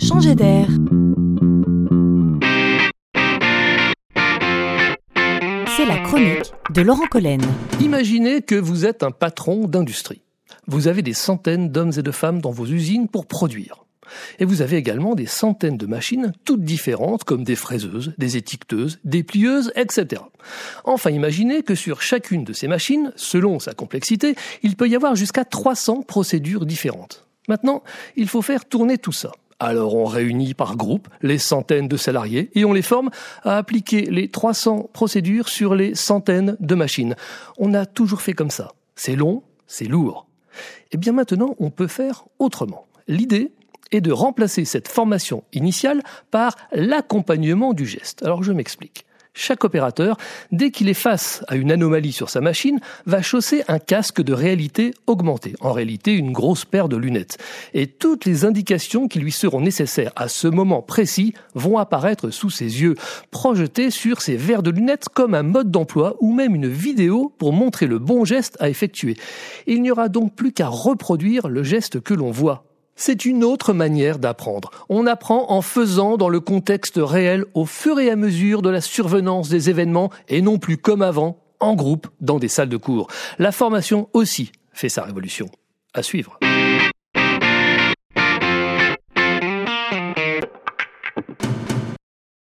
Changer d'air. C'est la chronique de Laurent Collen. Imaginez que vous êtes un patron d'industrie. Vous avez des centaines d'hommes et de femmes dans vos usines pour produire. Et vous avez également des centaines de machines, toutes différentes, comme des fraiseuses, des étiqueteuses, des plieuses, etc. Enfin, imaginez que sur chacune de ces machines, selon sa complexité, il peut y avoir jusqu'à 300 procédures différentes. Maintenant, il faut faire tourner tout ça. Alors on réunit par groupe les centaines de salariés et on les forme à appliquer les 300 procédures sur les centaines de machines. On a toujours fait comme ça. C'est long, c'est lourd. Et eh bien maintenant, on peut faire autrement. L'idée, est de remplacer cette formation initiale par l'accompagnement du geste. Alors je m'explique. Chaque opérateur, dès qu'il est face à une anomalie sur sa machine, va chausser un casque de réalité augmentée, en réalité une grosse paire de lunettes. Et toutes les indications qui lui seront nécessaires à ce moment précis vont apparaître sous ses yeux, projetées sur ses verres de lunettes comme un mode d'emploi ou même une vidéo pour montrer le bon geste à effectuer. Il n'y aura donc plus qu'à reproduire le geste que l'on voit c'est une autre manière d'apprendre. On apprend en faisant dans le contexte réel au fur et à mesure de la survenance des événements et non plus comme avant, en groupe, dans des salles de cours. La formation aussi fait sa révolution. À suivre.